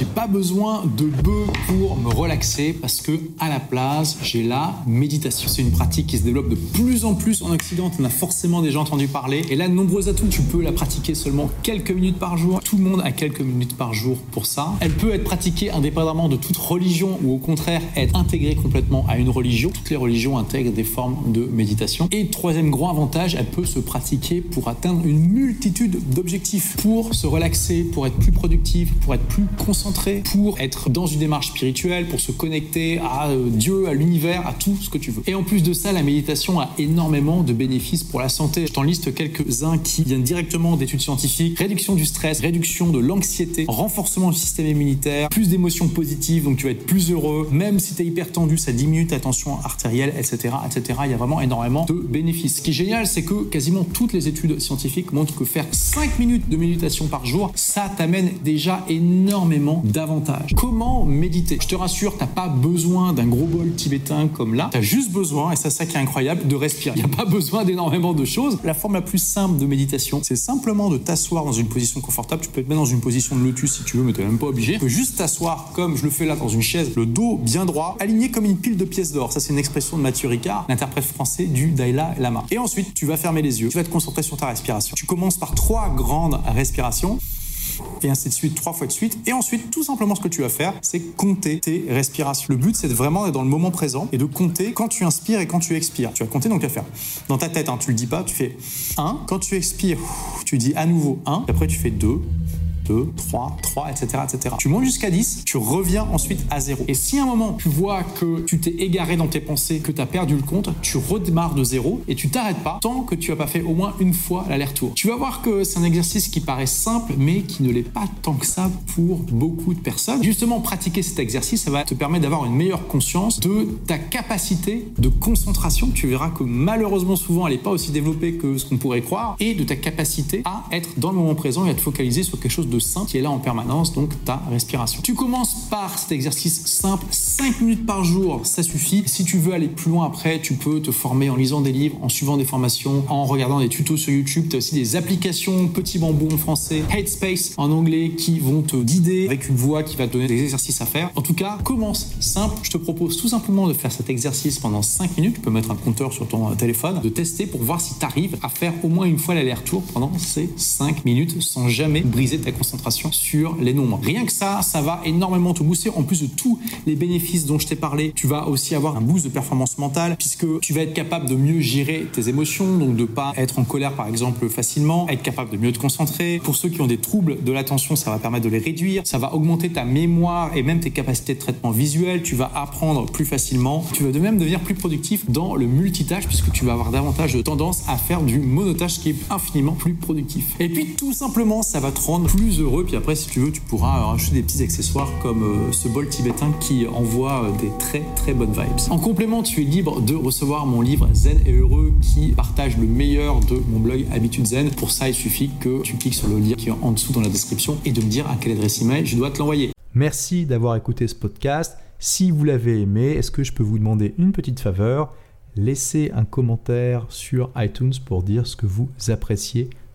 J'ai pas besoin de bœuf pour me relaxer parce que à la place, j'ai la méditation. C'est une pratique qui se développe de plus en plus en Occident. On a forcément déjà entendu parler. Et là, de nombreux atouts. Tu peux la pratiquer seulement quelques minutes par jour. Tout le monde a quelques minutes par jour pour ça. Elle peut être pratiquée indépendamment de toute religion ou au contraire être intégrée complètement à une religion. Toutes les religions intègrent des formes de méditation. Et troisième grand avantage, elle peut se pratiquer pour atteindre une multitude d'objectifs. Pour se relaxer, pour être plus productif, pour être plus concentré, pour être dans une démarche spirituelle, pour se connecter à euh, Dieu, à l'univers, à tout ce que tu veux. Et en plus de ça, la méditation a énormément de bénéfices pour la santé. Je t'en liste quelques-uns qui viennent directement d'études scientifiques. Réduction du stress, réduction de l'anxiété, renforcement du système immunitaire, plus d'émotions positives, donc tu vas être plus heureux. Même si tu es hyper tendu, ça diminue ta tension artérielle, etc., etc. Il y a vraiment énormément de bénéfices. Ce qui est génial, c'est que quasiment toutes les études scientifiques montrent que faire 5 minutes de méditation par jour, ça t'amène déjà énormément Comment méditer? Je te rassure, t'as pas besoin d'un gros bol tibétain comme là. T'as juste besoin, et c'est ça qui est incroyable, de respirer. Il n'y a pas besoin d'énormément de choses. La forme la plus simple de méditation, c'est simplement de t'asseoir dans une position confortable. Tu peux te mettre dans une position de lotus si tu veux, mais t'es même pas obligé. Tu peux juste t'asseoir comme je le fais là dans une chaise, le dos bien droit, aligné comme une pile de pièces d'or. Ça, c'est une expression de Mathieu Ricard, l'interprète français du Dalai Lama. Et ensuite, tu vas fermer les yeux. Tu vas te concentrer sur ta respiration. Tu commences par trois grandes respirations et ainsi de suite, trois fois de suite. Et ensuite, tout simplement, ce que tu vas faire, c'est compter tes respirations. Le but, c'est vraiment d'être dans le moment présent et de compter quand tu inspires et quand tu expires. Tu vas compter, donc tu vas faire dans ta tête, hein, tu le dis pas, tu fais 1. Quand tu expires, tu dis à nouveau 1. Et après, tu fais 2, 2, 3, 3, etc., etc. Tu montes jusqu'à 10, tu reviens ensuite à 0. Et si à un moment tu vois que tu t'es égaré dans tes pensées, que tu as perdu le compte, tu redémarres de 0 et tu t'arrêtes pas tant que tu n'as pas fait au moins une fois l'aller-retour. Tu vas voir que c'est un exercice qui paraît simple, mais qui ne l'est pas tant que ça pour beaucoup de personnes. Justement, pratiquer cet exercice, ça va te permettre d'avoir une meilleure conscience de ta capacité de concentration. Tu verras que malheureusement, souvent, elle n'est pas aussi développée que ce qu'on pourrait croire, et de ta capacité à être dans le moment présent et à te focaliser sur quelque chose de qui est là en permanence, donc ta respiration. Tu commences par cet exercice simple, 5 minutes par jour, ça suffit. Si tu veux aller plus loin après, tu peux te former en lisant des livres, en suivant des formations, en regardant des tutos sur YouTube. Tu as aussi des applications Petit Bambou en français, Headspace en anglais qui vont te guider avec une voix qui va te donner des exercices à faire. En tout cas, commence simple. Je te propose tout simplement de faire cet exercice pendant 5 minutes. Tu peux mettre un compteur sur ton téléphone, de tester pour voir si tu arrives à faire au moins une fois l'aller-retour pendant ces 5 minutes sans jamais briser ta concentration sur les nombres. Rien que ça, ça va énormément te booster. En plus de tous les bénéfices dont je t'ai parlé, tu vas aussi avoir un boost de performance mentale puisque tu vas être capable de mieux gérer tes émotions, donc de pas être en colère par exemple facilement, être capable de mieux te concentrer. Pour ceux qui ont des troubles de l'attention, ça va permettre de les réduire. Ça va augmenter ta mémoire et même tes capacités de traitement visuel. Tu vas apprendre plus facilement. Tu vas de même devenir plus productif dans le multitâche puisque tu vas avoir davantage de tendance à faire du monotâche qui est infiniment plus productif. Et puis tout simplement, ça va te rendre plus heureux puis après, si tu veux, tu pourras rajouter des petits accessoires comme euh, ce bol tibétain qui envoie euh, des très très bonnes vibes. En complément, tu es libre de recevoir mon livre Zen et heureux qui partage le meilleur de mon blog Habitude Zen. Pour ça, il suffit que tu cliques sur le lien qui est en dessous dans la description et de me dire à quelle adresse email je dois te l'envoyer. Merci d'avoir écouté ce podcast. Si vous l'avez aimé, est-ce que je peux vous demander une petite faveur? Laissez un commentaire sur iTunes pour dire ce que vous appréciez